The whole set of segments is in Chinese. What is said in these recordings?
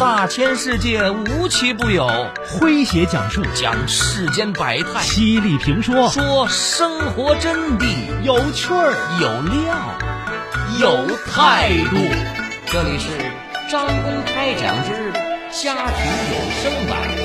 大千世界无奇不有，诙谐讲述。讲世间百态，犀利评说。说生活真谛，有趣儿。有料，有态度。这里是张公开讲之家庭有声版。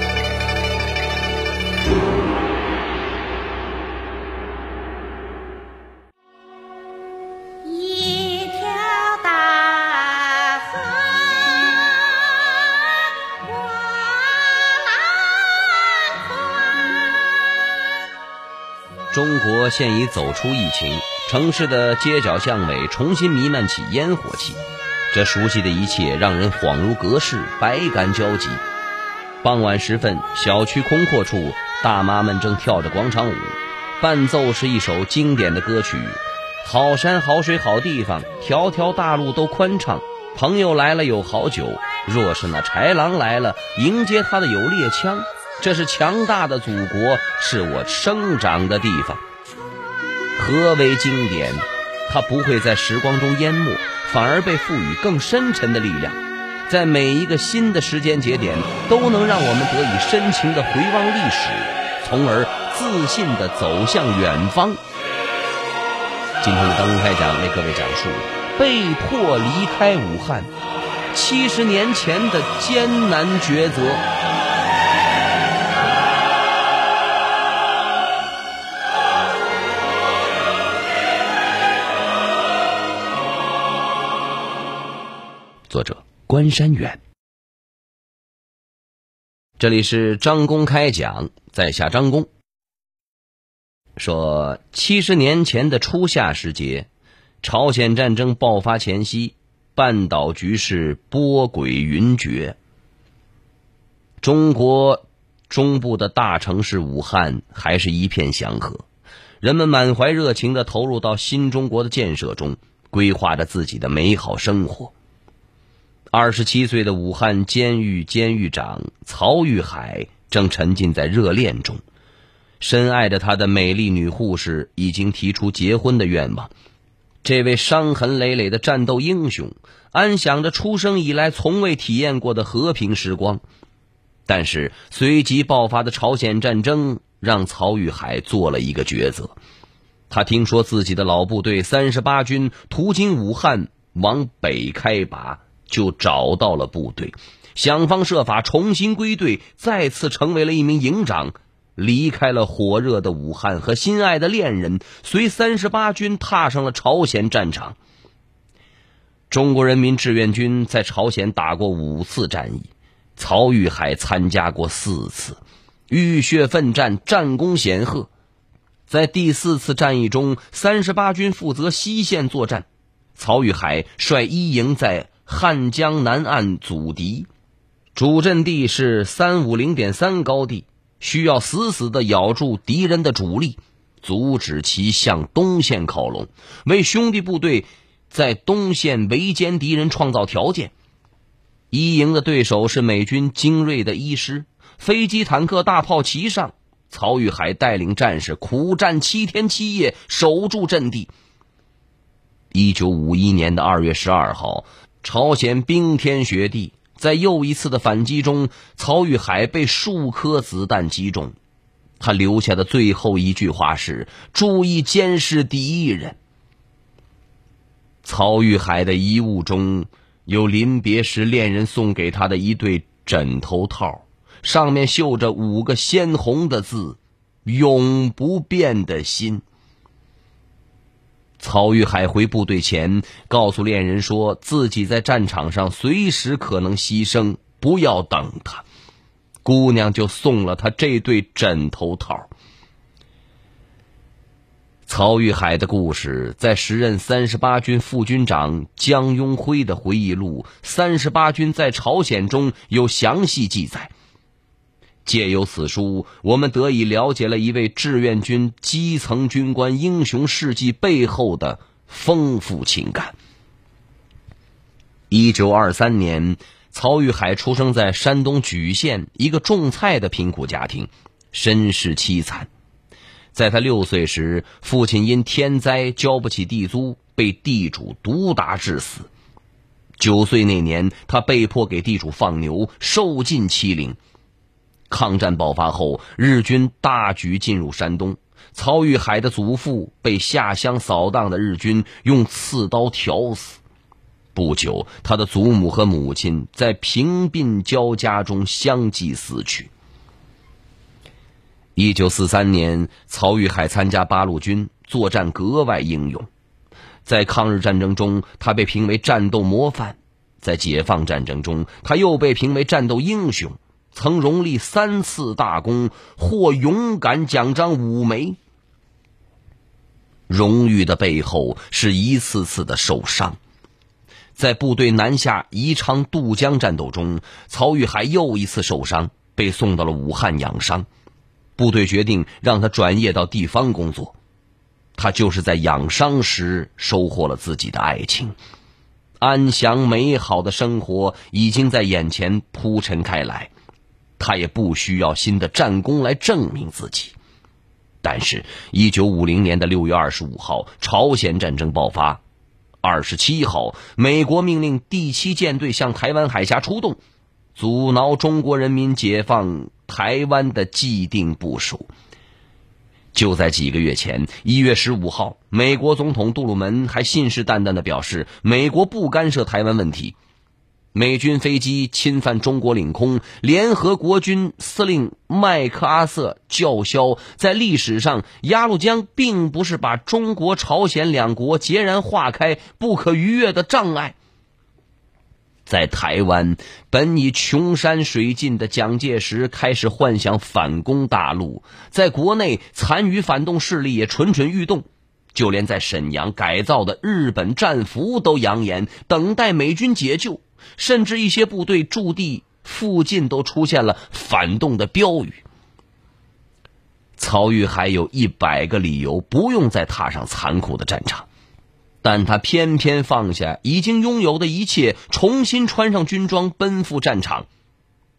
中国现已走出疫情，城市的街角巷尾重新弥漫起烟火气。这熟悉的一切让人恍如隔世，百感交集。傍晚时分，小区空阔处，大妈们正跳着广场舞，伴奏是一首经典的歌曲：“好山好水好地方，条条大路都宽敞。朋友来了有好酒，若是那豺狼来了，迎接他的有猎枪。这是强大的祖国，是我生长的地方。何为经典？它不会在时光中淹没，反而被赋予更深沉的力量，在每一个新的时间节点，都能让我们得以深情的回望历史，从而自信的走向远方。今天的当公开讲为各位讲述被迫离开武汉七十年前的艰难抉择。作者关山远。这里是张公开讲，在下张公。说七十年前的初夏时节，朝鲜战争爆发前夕，半岛局势波诡云谲。中国中部的大城市武汉还是一片祥和，人们满怀热情的投入到新中国的建设中，规划着自己的美好生活。二十七岁的武汉监狱监狱长曹玉海正沉浸在热恋中，深爱着他的美丽女护士已经提出结婚的愿望。这位伤痕累累的战斗英雄，安享着出生以来从未体验过的和平时光。但是随即爆发的朝鲜战争让曹玉海做了一个抉择。他听说自己的老部队三十八军途经武汉往北开拔。就找到了部队，想方设法重新归队，再次成为了一名营长，离开了火热的武汉和心爱的恋人，随三十八军踏上了朝鲜战场。中国人民志愿军在朝鲜打过五次战役，曹玉海参加过四次，浴血奋战，战功显赫。在第四次战役中，三十八军负责西线作战，曹玉海率一营在。汉江南岸阻敌，主阵地是三五零点三高地，需要死死的咬住敌人的主力，阻止其向东线靠拢，为兄弟部队在东线围歼敌人创造条件。一营的对手是美军精锐的一师，飞机、坦克、大炮齐上，曹玉海带领战士苦战七天七夜，守住阵地。一九五一年的二月十二号。朝鲜冰天雪地，在又一次的反击中，曹玉海被数颗子弹击中。他留下的最后一句话是：“注意监视敌人。”曹玉海的遗物中有临别时恋人送给他的一对枕头套，上面绣着五个鲜红的字：“永不变的心。”曹玉海回部队前，告诉恋人说自己在战场上随时可能牺牲，不要等他。姑娘就送了他这对枕头套。曹玉海的故事在时任三十八军副军长江拥辉的回忆录《三十八军在朝鲜》中有详细记载。借由此书，我们得以了解了一位志愿军基层军官英雄事迹背后的丰富情感。一九二三年，曹玉海出生在山东莒县一个种菜的贫苦家庭，身世凄惨。在他六岁时，父亲因天灾交不起地租，被地主毒打致死。九岁那年，他被迫给地主放牛，受尽欺凌。抗战爆发后，日军大举进入山东，曹玉海的祖父被下乡扫荡的日军用刺刀挑死。不久，他的祖母和母亲在贫病交加中相继死去。一九四三年，曹玉海参加八路军，作战格外英勇。在抗日战争中，他被评为战斗模范；在解放战争中，他又被评为战斗英雄，曾荣立三次大功，获勇敢奖章五枚。荣誉的背后是一次次的受伤。在部队南下宜昌渡江战斗中，曹玉海又一次受伤，被送到了武汉养伤。部队决定让他转业到地方工作。他就是在养伤时收获了自己的爱情，安详美好的生活已经在眼前铺陈开来，他也不需要新的战功来证明自己。但是，一九五零年的六月二十五号，朝鲜战争爆发。二十七号，美国命令第七舰队向台湾海峡出动，阻挠中国人民解放台湾的既定部署。就在几个月前，一月十五号，美国总统杜鲁门还信誓旦旦的表示，美国不干涉台湾问题。美军飞机侵犯中国领空，联合国军司令麦克阿瑟叫嚣：在历史上，鸭绿江并不是把中国、朝鲜两国截然划开、不可逾越的障碍。在台湾，本已穷山水尽的蒋介石开始幻想反攻大陆，在国内残余反动势力也蠢蠢欲动，就连在沈阳改造的日本战俘都扬言等待美军解救。甚至一些部队驻地附近都出现了反动的标语。曹玉海有一百个理由不用再踏上残酷的战场，但他偏偏放下已经拥有的一切，重新穿上军装奔赴战场。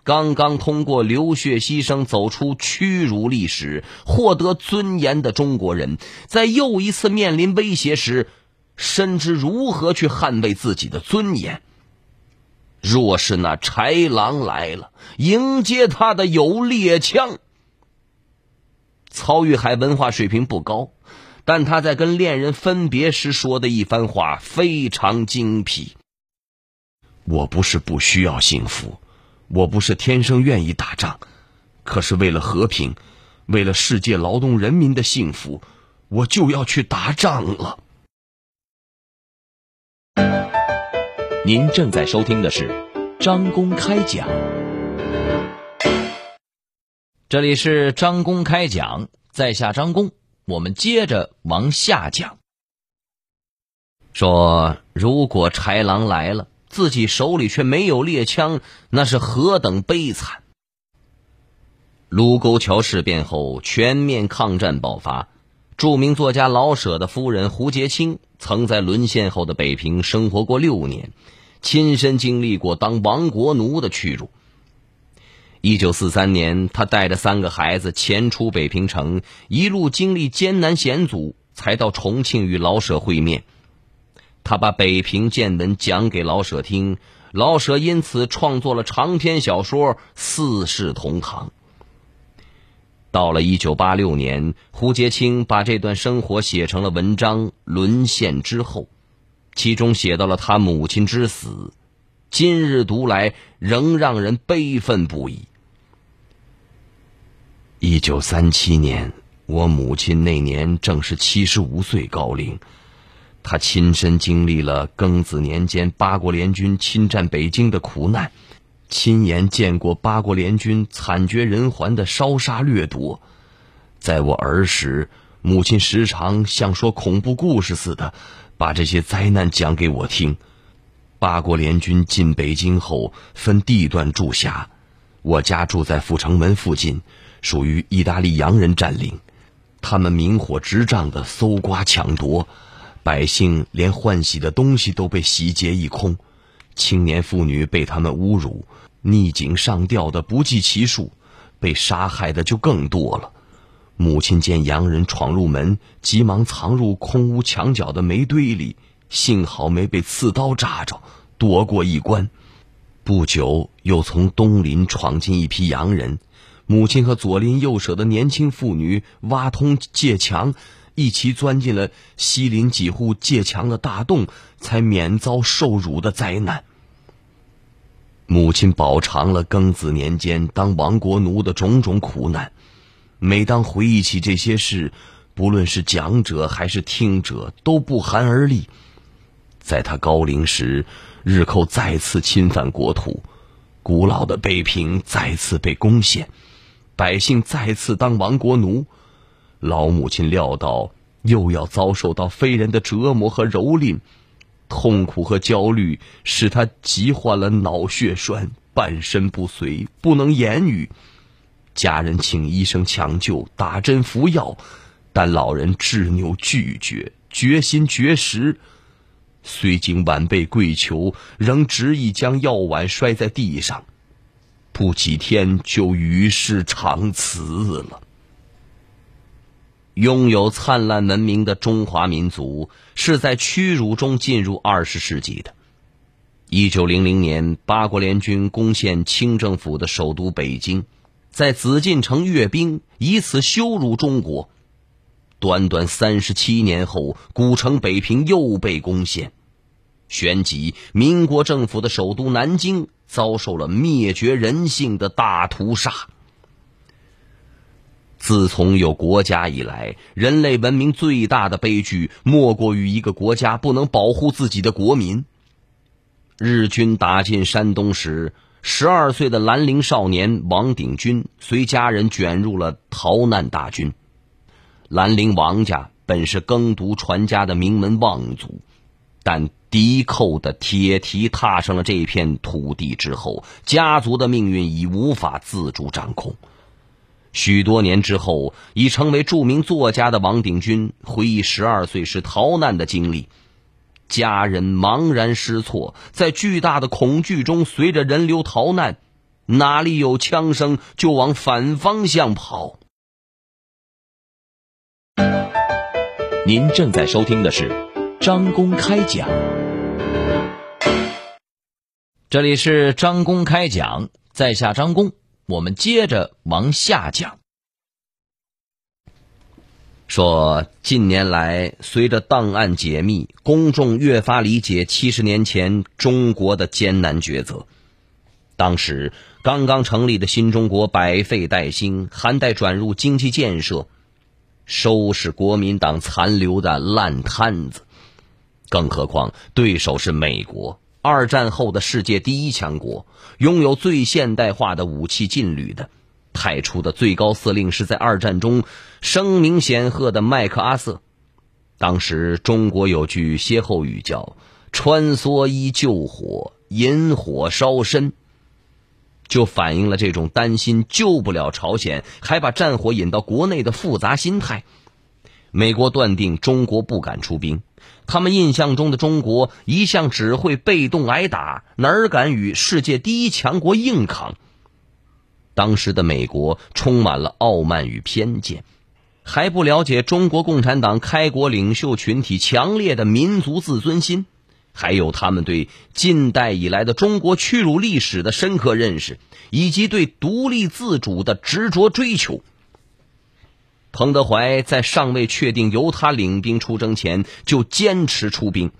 刚刚通过流血牺牲走出屈辱历史、获得尊严的中国人，在又一次面临威胁时，深知如何去捍卫自己的尊严。若是那豺狼来了，迎接他的有猎枪。曹玉海文化水平不高，但他在跟恋人分别时说的一番话非常精辟。我不是不需要幸福，我不是天生愿意打仗，可是为了和平，为了世界劳动人民的幸福，我就要去打仗了。您正在收听的是张公开讲，这里是张公开讲，在下张公，我们接着往下讲。说如果豺狼来了，自己手里却没有猎枪，那是何等悲惨！卢沟桥事变后，全面抗战爆发。著名作家老舍的夫人胡洁清曾在沦陷后的北平生活过六年。亲身经历过当亡国奴的屈辱。一九四三年，他带着三个孩子潜出北平城，一路经历艰难险阻，才到重庆与老舍会面。他把北平见闻讲给老舍听，老舍因此创作了长篇小说《四世同堂》。到了一九八六年，胡洁清把这段生活写成了文章《沦陷之后》。其中写到了他母亲之死，今日读来仍让人悲愤不已。一九三七年，我母亲那年正是七十五岁高龄，她亲身经历了庚子年间八国联军侵占北京的苦难，亲眼见过八国联军惨绝人寰的烧杀掠夺。在我儿时，母亲时常像说恐怖故事似的。把这些灾难讲给我听。八国联军进北京后，分地段驻下。我家住在阜成门附近，属于意大利洋人占领。他们明火执仗的搜刮抢夺，百姓连换洗的东西都被洗劫一空。青年妇女被他们侮辱，逆井上吊的不计其数，被杀害的就更多了。母亲见洋人闯入门，急忙藏入空屋墙角的煤堆里，幸好没被刺刀扎着，躲过一关。不久，又从东邻闯进一批洋人，母亲和左邻右舍的年轻妇女挖通借墙，一起钻进了西邻几户界墙的大洞，才免遭受辱的灾难。母亲饱尝了庚子年间当亡国奴的种种苦难，每当回忆起这些事，不论是讲者还是听者，都不寒而栗。在他高龄时，日寇再次侵犯国土，古老的北平再次被攻陷，百姓再次当亡国奴。老母亲料到又要遭受到非人的折磨和蹂躏。痛苦和焦虑使他急患了脑血栓，半身不遂，不能言语。家人请医生抢救，打针服药，但老人执拗拒绝，决心绝食。虽经晚辈跪求，仍执意将药碗摔在地上，不几天就与世长辞了。拥有灿烂文明的中华民族是在屈辱中进入二十世纪的。一九零零年，八国联军攻陷清政府的首都北京，在紫禁城阅兵，以此羞辱中国。短短三十七年后，古城北平又被攻陷，旋即民国政府的首都南京遭受了灭绝人性的大屠杀。自从有国家以来，人类文明最大的悲剧莫过于一个国家不能保护自己的国民。日军打进山东时，十二岁的兰陵少年王鼎钧随家人卷入了逃难大军。兰陵王家本是耕读传家的名门望族，但敌寇的铁蹄踏上了这片土地之后，家族的命运已无法自主掌控。许多年之后，已成为著名作家的王鼎钧回忆十二岁时逃难的经历。家人茫然失措，在巨大的恐惧中，随着人流逃难，哪里有枪声就往反方向跑。您正在收听的是张公开讲，这里是张公开讲，在下张公。我们接着往下讲，说近年来，随着档案解密，公众越发理解七十年前中国的艰难抉择。当时刚刚成立的新中国百废待兴，还待转入经济建设，收拾国民党残留的烂摊子。更何况对手是美国。二战后的世界第一强国，拥有最现代化的武器劲旅的，派出的最高司令是在二战中声名显赫的麦克阿瑟。当时中国有句歇后语叫“穿梭衣救火，引火烧身”，就反映了这种担心救不了朝鲜，还把战火引到国内的复杂心态。美国断定中国不敢出兵。他们印象中的中国一向只会被动挨打，哪敢与世界第一强国硬扛？当时的美国充满了傲慢与偏见，还不了解中国共产党开国领袖群体强烈的民族自尊心，还有他们对近代以来的中国屈辱历史的深刻认识，以及对独立自主的执着追求。彭德怀在尚未确定由他领兵出征前，就坚持出兵。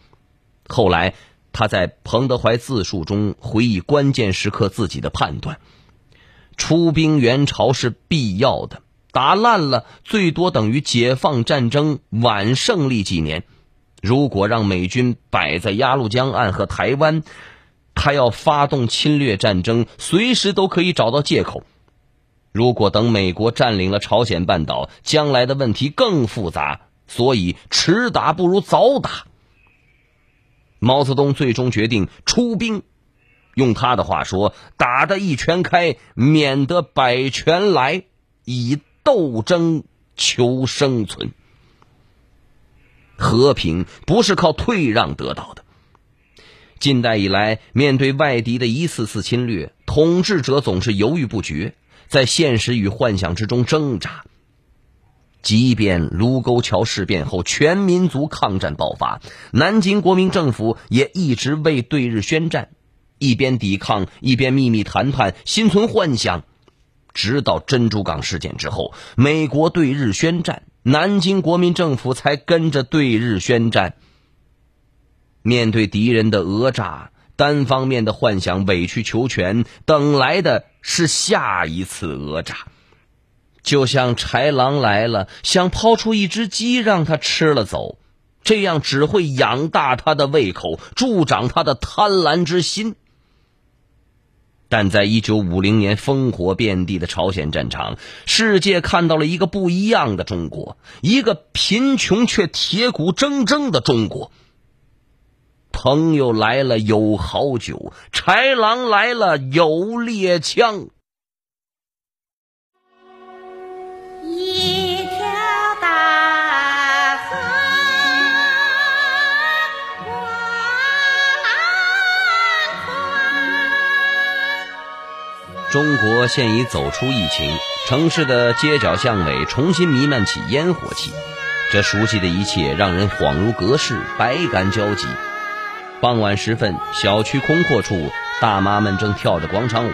后来，他在《彭德怀自述》中回忆关键时刻自己的判断：出兵援朝是必要的，打烂了最多等于解放战争晚胜利几年。如果让美军摆在鸭绿江岸和台湾，他要发动侵略战争，随时都可以找到借口。如果等美国占领了朝鲜半岛，将来的问题更复杂，所以迟打不如早打。毛泽东最终决定出兵，用他的话说：“打得一拳开，免得百拳来，以斗争求生存。和平不是靠退让得到的。近代以来，面对外敌的一次次侵略，统治者总是犹豫不决。”在现实与幻想之中挣扎。即便卢沟桥事变后全民族抗战爆发，南京国民政府也一直未对日宣战，一边抵抗一边秘密谈判，心存幻想。直到珍珠港事件之后，美国对日宣战，南京国民政府才跟着对日宣战。面对敌人的讹诈，单方面的幻想委曲求全，等来的是下一次讹诈。就像豺狼来了，想抛出一只鸡让它吃了走，这样只会养大它的胃口，助长它的贪婪之心。但在一九五零年烽火遍地的朝鲜战场，世界看到了一个不一样的中国，一个贫穷却铁骨铮铮的中国。朋友来了有好酒，豺狼来了有猎枪。一条大河过浪宽。中国现已走出疫情，城市的街角巷尾重新弥漫起烟火气，这熟悉的一切让人恍如隔世，百感交集。傍晚时分，小区空阔处，大妈们正跳着广场舞，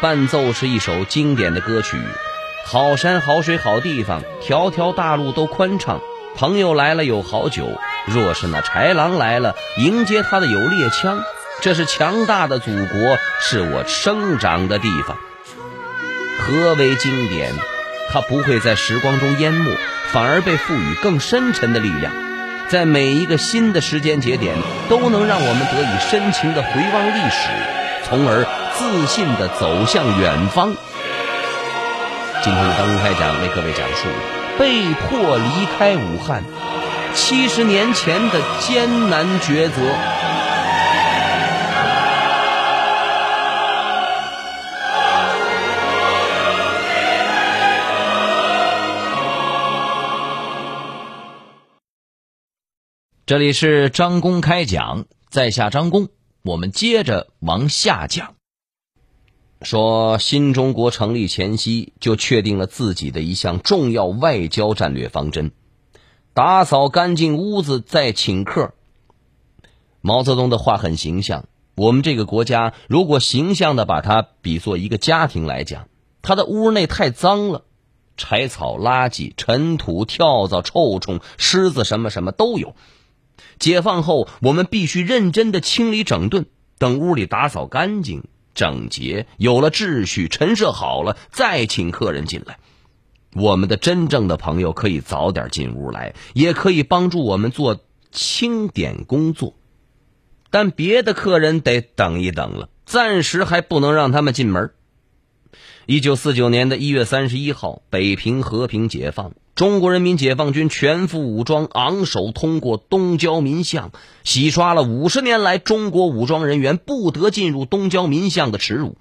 伴奏是一首经典的歌曲：“好山好水好地方，条条大路都宽敞。朋友来了有好酒，若是那豺狼来了，迎接他的有猎枪。这是强大的祖国，是我生长的地方。何为经典？它不会在时光中淹没，反而被赋予更深沉的力量。”在每一个新的时间节点，都能让我们得以深情的回望历史，从而自信的走向远方。今天的当公开讲为各位讲述被迫离开武汉七十年前的艰难抉择。这里是张公开讲，在下张公，我们接着往下讲。说新中国成立前夕，就确定了自己的一项重要外交战略方针：打扫干净屋子再请客。毛泽东的话很形象，我们这个国家如果形象的把它比作一个家庭来讲，他的屋内太脏了，柴草、垃圾、尘土、跳蚤、臭虫、虱子，什么什么都有。解放后，我们必须认真的清理整顿，等屋里打扫干净、整洁，有了秩序，陈设好了，再请客人进来。我们的真正的朋友可以早点进屋来，也可以帮助我们做清点工作。但别的客人得等一等了，暂时还不能让他们进门。一九四九年的一月三十一号，北平和平解放。中国人民解放军全副武装，昂首通过东郊民巷，洗刷了五十年来中国武装人员不得进入东郊民巷的耻辱。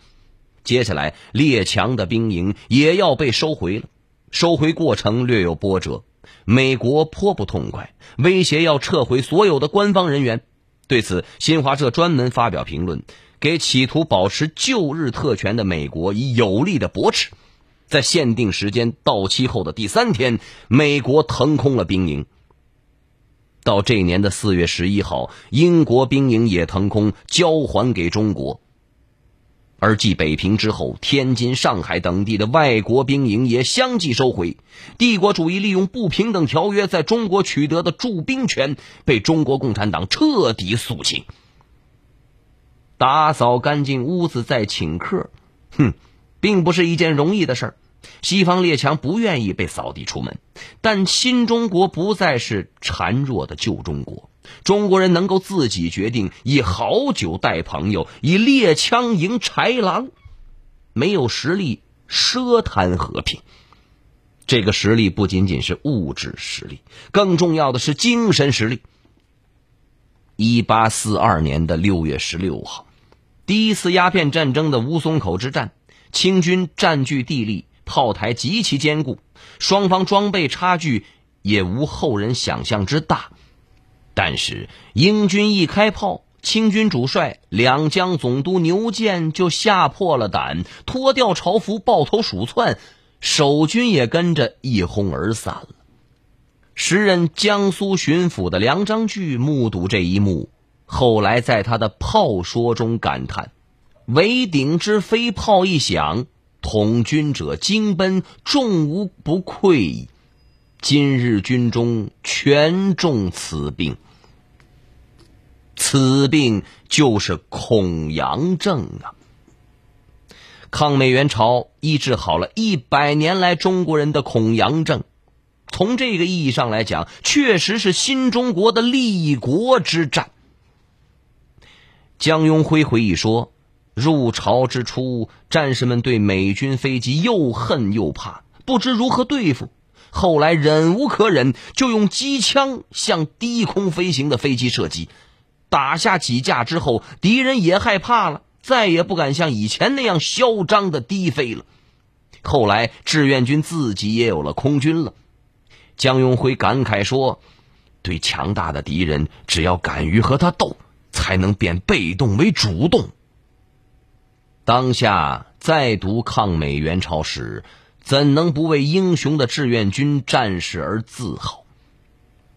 接下来，列强的兵营也要被收回了。收回过程略有波折，美国颇不痛快，威胁要撤回所有的官方人员。对此，新华社专门发表评论，给企图保持旧日特权的美国以有力的驳斥。在限定时间到期后的第三天，美国腾空了兵营。到这年的四月十一号，英国兵营也腾空，交还给中国。而继北平之后，天津、上海等地的外国兵营也相继收回。帝国主义利用不平等条约在中国取得的驻兵权，被中国共产党彻底肃清。打扫干净屋子再请客，哼。并不是一件容易的事儿，西方列强不愿意被扫地出门，但新中国不再是孱弱的旧中国，中国人能够自己决定以好酒待朋友，以猎枪迎豺狼，没有实力奢谈和平。这个实力不仅仅是物质实力，更重要的是精神实力。一八四二年的六月十六号，第一次鸦片战争的乌松口之战。清军占据地利，炮台极其坚固，双方装备差距也无后人想象之大。但是英军一开炮，清军主帅两江总督牛建就吓破了胆，脱掉朝服，抱头鼠窜，守军也跟着一哄而散了。时任江苏巡抚的梁章钜目睹这一幕，后来在他的炮说中感叹：“围顶之飞炮一响，统军者惊奔，众无不溃矣。今日军中全中此病，此病就是恐阳症啊！”抗美援朝医治好了一百年来中国人的恐阳症。从这个意义上来讲，确实是新中国的立国之战。江永辉回忆说：“入朝之初，战士们对美军飞机又恨又怕，不知如何对付。后来忍无可忍，就用机枪向低空飞行的飞机射击。打下几架之后，敌人也害怕了，再也不敢像以前那样嚣张的低飞了。后来志愿军自己也有了空军了。”江永辉感慨说：“对强大的敌人，只要敢于和他斗，才能变被动为主动。”当下再读抗美援朝史，怎能不为英雄的志愿军战士而自豪？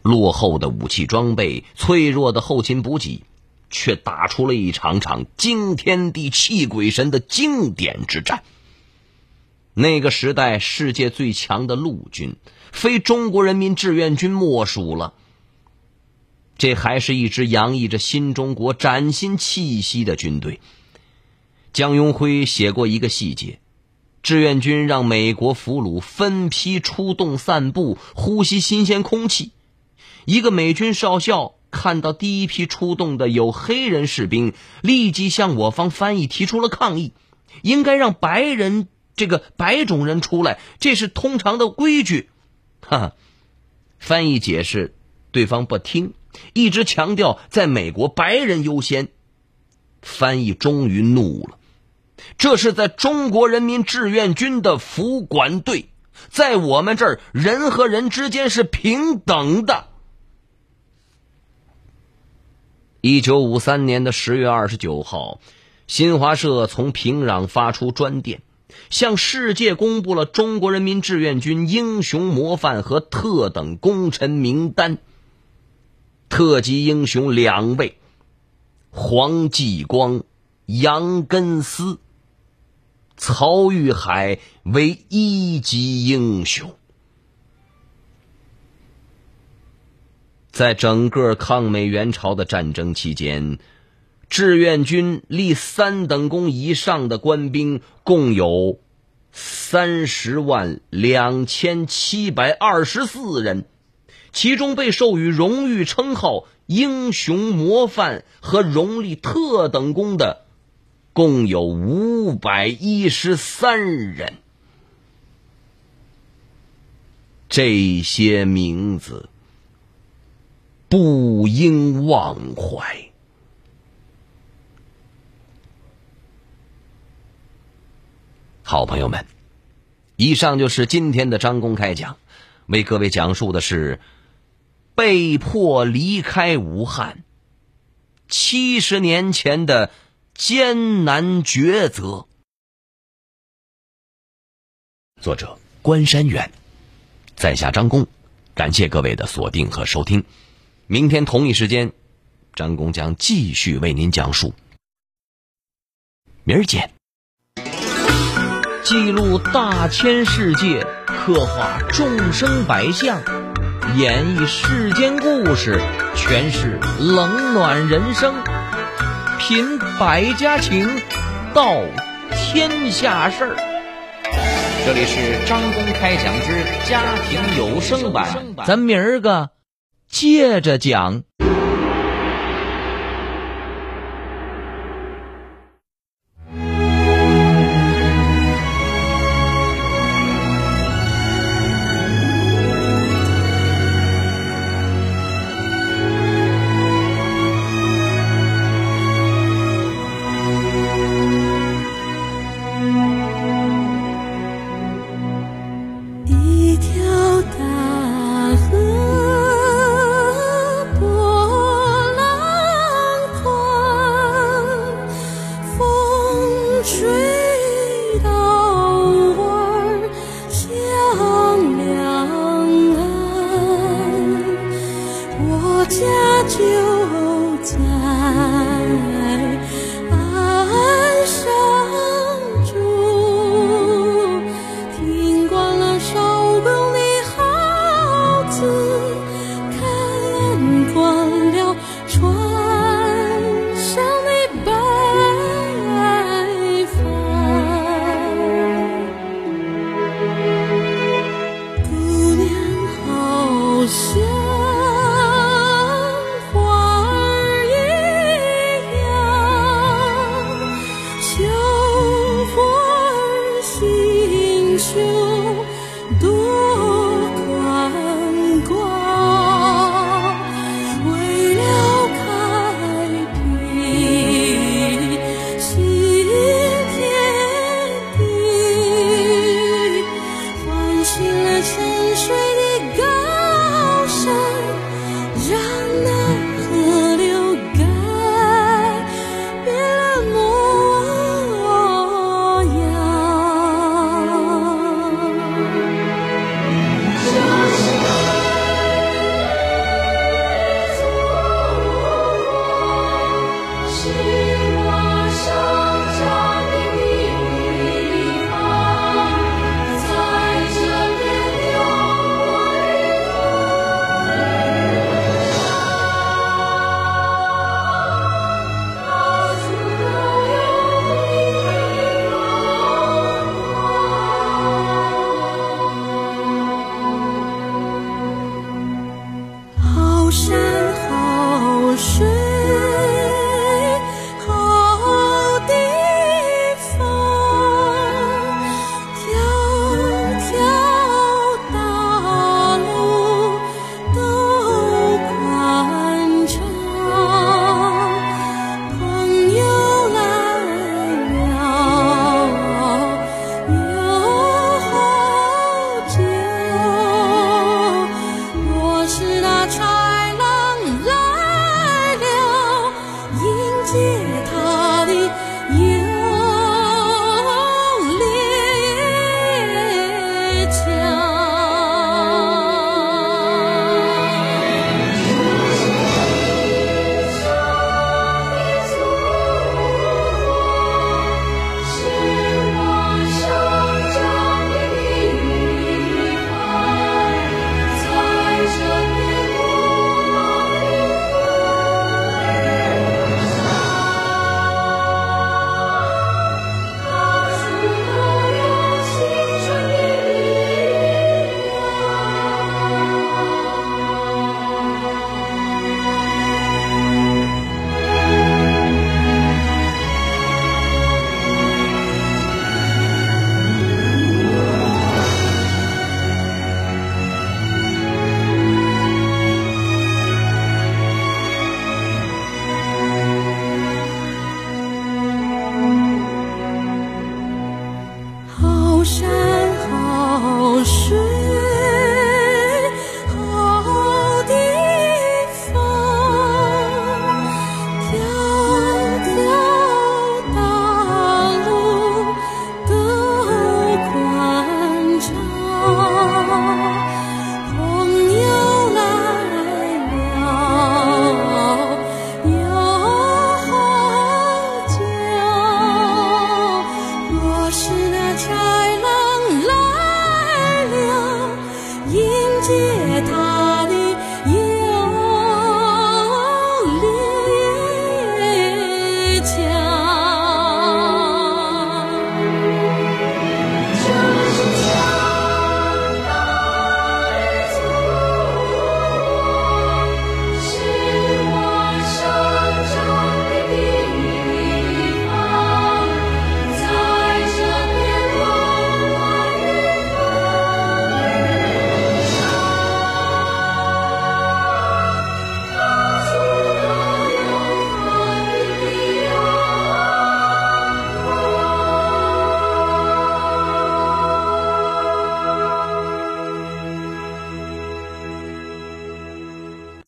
落后的武器装备，脆弱的后勤补给，却打出了一场场惊天地、泣鬼神的经典之战。那个时代，世界最强的陆军。非中国人民志愿军莫属了。这还是一支洋溢着新中国崭新气息的军队。江永辉写过一个细节：志愿军让美国俘虏分批出动散步，呼吸新鲜空气。一个美军少校看到第一批出动的有黑人士兵，立即向我方翻译提出了抗议：应该让白人这个白种人出来，这是通常的规矩。哈，翻译解释，对方不听，一直强调在美国白人优先。翻译终于怒了，这是在中国人民志愿军的服管队，在我们这儿人和人之间是平等的。一九五三年的十月二十九号，新华社从平壤发出专电。向世界公布了中国人民志愿军英雄模范和特等功臣名单。特级英雄两位，黄继光、杨根思。曹玉海为一级英雄。在整个抗美援朝的战争期间。志愿军立三等功以上的官兵共有三十万两千七百二十四人，其中被授予荣誉称号“英雄模范”和“荣立特等功”的共有五百一十三人。这些名字不应忘怀。好朋友们，以上就是今天的张公开讲，为各位讲述的是被迫离开武汉七十年前的艰难抉择。作者关山远，在下张公，感谢各位的锁定和收听。明天同一时间，张公将继续为您讲述。明儿见。记录大千世界，刻画众生百相，演绎世间故事，诠释冷暖人生，品百家情，道天下事儿。这里是张公开讲之家庭有声版，咱明儿个接着讲。